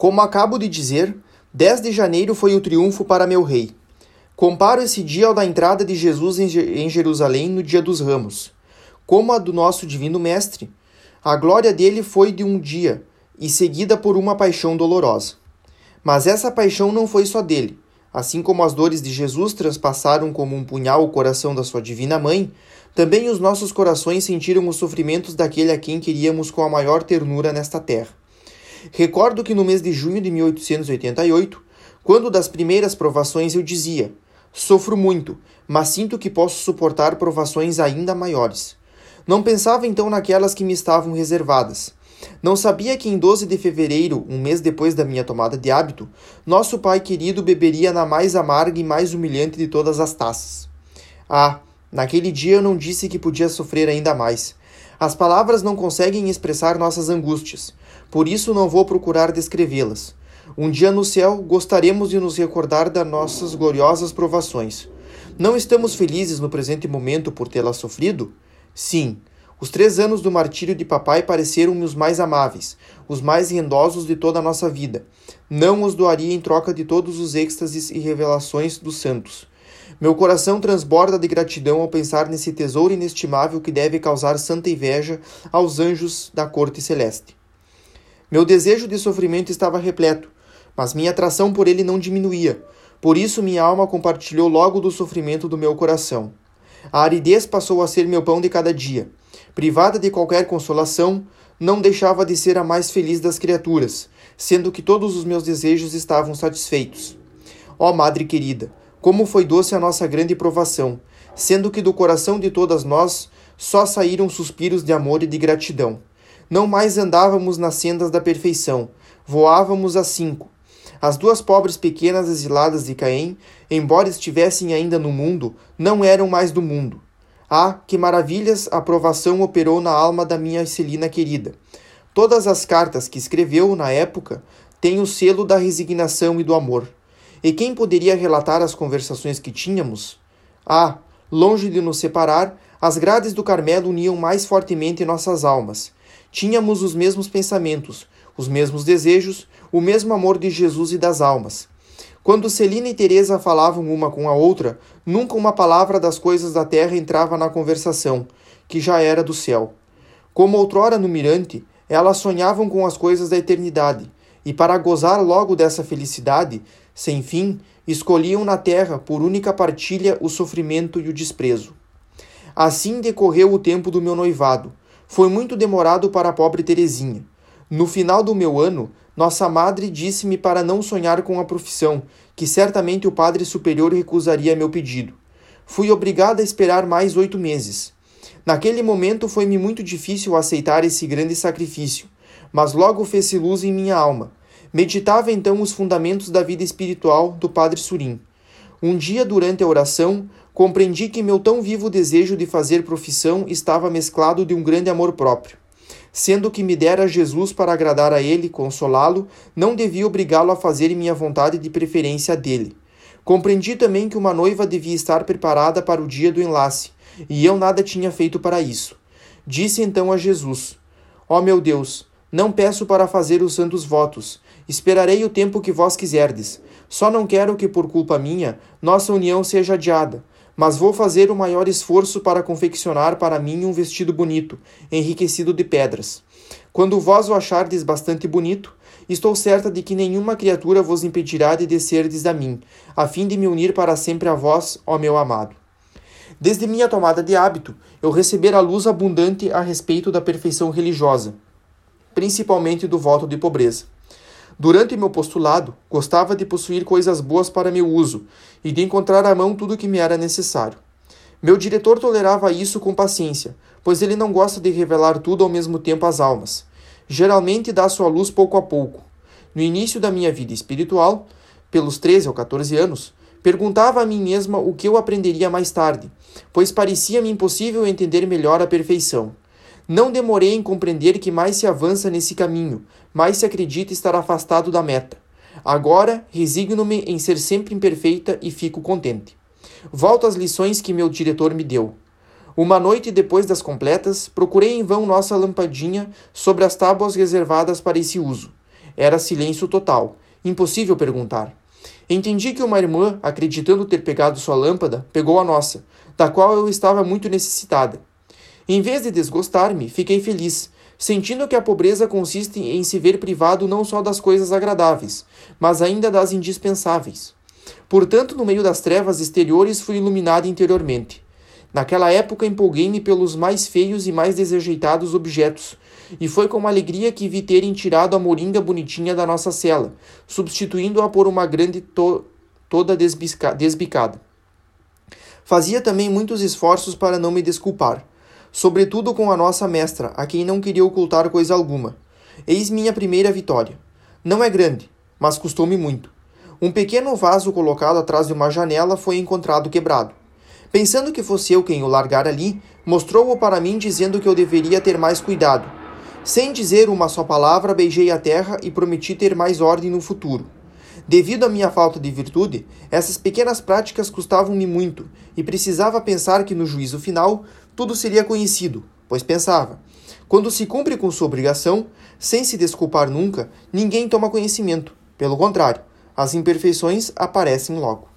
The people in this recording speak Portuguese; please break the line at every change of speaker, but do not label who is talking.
Como acabo de dizer, 10 de janeiro foi o triunfo para meu rei. Comparo esse dia ao da entrada de Jesus em Jerusalém no dia dos ramos. Como a do nosso divino mestre, a glória dele foi de um dia e seguida por uma paixão dolorosa. Mas essa paixão não foi só dele. Assim como as dores de Jesus transpassaram como um punhal o coração da sua divina mãe, também os nossos corações sentiram os sofrimentos daquele a quem queríamos com a maior ternura nesta terra. Recordo que no mês de junho de 1888, quando das primeiras provações eu dizia: Sofro muito, mas sinto que posso suportar provações ainda maiores. Não pensava então naquelas que me estavam reservadas. Não sabia que em 12 de fevereiro, um mês depois da minha tomada de hábito, nosso pai querido beberia na mais amarga e mais humilhante de todas as taças. Ah, naquele dia eu não disse que podia sofrer ainda mais. As palavras não conseguem expressar nossas angústias, por isso não vou procurar descrevê-las. Um dia no céu gostaremos de nos recordar das nossas gloriosas provações. Não estamos felizes no presente momento por tê-las sofrido? Sim, os três anos do martírio de papai pareceram-me os mais amáveis, os mais rendosos de toda a nossa vida. Não os doaria em troca de todos os êxtases e revelações dos santos. Meu coração transborda de gratidão ao pensar nesse tesouro inestimável que deve causar santa inveja aos anjos da corte celeste. Meu desejo de sofrimento estava repleto, mas minha atração por ele não diminuía. Por isso minha alma compartilhou logo do sofrimento do meu coração. A aridez passou a ser meu pão de cada dia. Privada de qualquer consolação, não deixava de ser a mais feliz das criaturas, sendo que todos os meus desejos estavam satisfeitos. Ó Madre querida, como foi doce a nossa grande provação, sendo que do coração de todas nós só saíram suspiros de amor e de gratidão. Não mais andávamos nas sendas da perfeição, voávamos a cinco. As duas pobres pequenas exiladas de Caém, embora estivessem ainda no mundo, não eram mais do mundo. Ah, que maravilhas a provação operou na alma da minha Celina querida. Todas as cartas que escreveu na época têm o selo da resignação e do amor. E quem poderia relatar as conversações que tínhamos? Ah, longe de nos separar, as grades do Carmelo uniam mais fortemente nossas almas. Tínhamos os mesmos pensamentos, os mesmos desejos, o mesmo amor de Jesus e das almas. Quando Celina e Teresa falavam uma com a outra, nunca uma palavra das coisas da terra entrava na conversação, que já era do céu. Como outrora no mirante, elas sonhavam com as coisas da eternidade, e para gozar logo dessa felicidade, sem fim, escolhiam na terra por única partilha o sofrimento e o desprezo. Assim decorreu o tempo do meu noivado. Foi muito demorado para a pobre Terezinha. No final do meu ano, nossa madre disse-me para não sonhar com a profissão, que certamente o padre superior recusaria meu pedido. Fui obrigada a esperar mais oito meses. Naquele momento foi-me muito difícil aceitar esse grande sacrifício, mas logo fez-se luz em minha alma. Meditava então os fundamentos da vida espiritual do Padre Surim. Um dia, durante a oração, compreendi que meu tão vivo desejo de fazer profissão estava mesclado de um grande amor próprio. Sendo que me dera Jesus para agradar a ele, consolá-lo, não devia obrigá-lo a fazer minha vontade de preferência dele. Compreendi também que uma noiva devia estar preparada para o dia do enlace, e eu nada tinha feito para isso. Disse então a Jesus: Ó oh meu Deus, não peço para fazer os santos votos, esperarei o tempo que vós quiserdes. Só não quero que, por culpa minha, nossa união seja adiada, mas vou fazer o maior esforço para confeccionar para mim um vestido bonito, enriquecido de pedras. Quando vós o achardes bastante bonito, estou certa de que nenhuma criatura vos impedirá de descerdes a mim, a fim de me unir para sempre a vós, ó meu amado. Desde minha tomada de hábito, eu recebera luz abundante a respeito da perfeição religiosa principalmente do voto de pobreza. Durante meu postulado, gostava de possuir coisas boas para meu uso e de encontrar à mão tudo o que me era necessário. Meu diretor tolerava isso com paciência, pois ele não gosta de revelar tudo ao mesmo tempo às almas. Geralmente dá sua luz pouco a pouco. No início da minha vida espiritual, pelos 13 ou 14 anos, perguntava a mim mesma o que eu aprenderia mais tarde, pois parecia-me impossível entender melhor a perfeição. Não demorei em compreender que mais se avança nesse caminho, mais se acredita estar afastado da meta. Agora resigno-me em ser sempre imperfeita e fico contente. Volto às lições que meu diretor me deu. Uma noite depois das completas, procurei em vão nossa lampadinha sobre as tábuas reservadas para esse uso. Era silêncio total. Impossível perguntar. Entendi que uma irmã, acreditando ter pegado sua lâmpada, pegou a nossa, da qual eu estava muito necessitada. Em vez de desgostar-me, fiquei feliz, sentindo que a pobreza consiste em se ver privado não só das coisas agradáveis, mas ainda das indispensáveis. Portanto, no meio das trevas exteriores fui iluminado interiormente. Naquela época empolguei-me pelos mais feios e mais desajeitados objetos, e foi com alegria que vi terem tirado a moringa bonitinha da nossa cela, substituindo-a por uma grande to toda desbicada. Fazia também muitos esforços para não me desculpar, sobretudo com a nossa mestra, a quem não queria ocultar coisa alguma. Eis minha primeira vitória. Não é grande, mas custou-me muito. Um pequeno vaso colocado atrás de uma janela foi encontrado quebrado. Pensando que fosse eu quem o largara ali, mostrou-o para mim dizendo que eu deveria ter mais cuidado. Sem dizer uma só palavra, beijei a terra e prometi ter mais ordem no futuro. Devido à minha falta de virtude, essas pequenas práticas custavam-me muito e precisava pensar que no juízo final tudo seria conhecido, pois pensava: quando se cumpre com sua obrigação, sem se desculpar nunca, ninguém toma conhecimento. Pelo contrário, as imperfeições aparecem logo.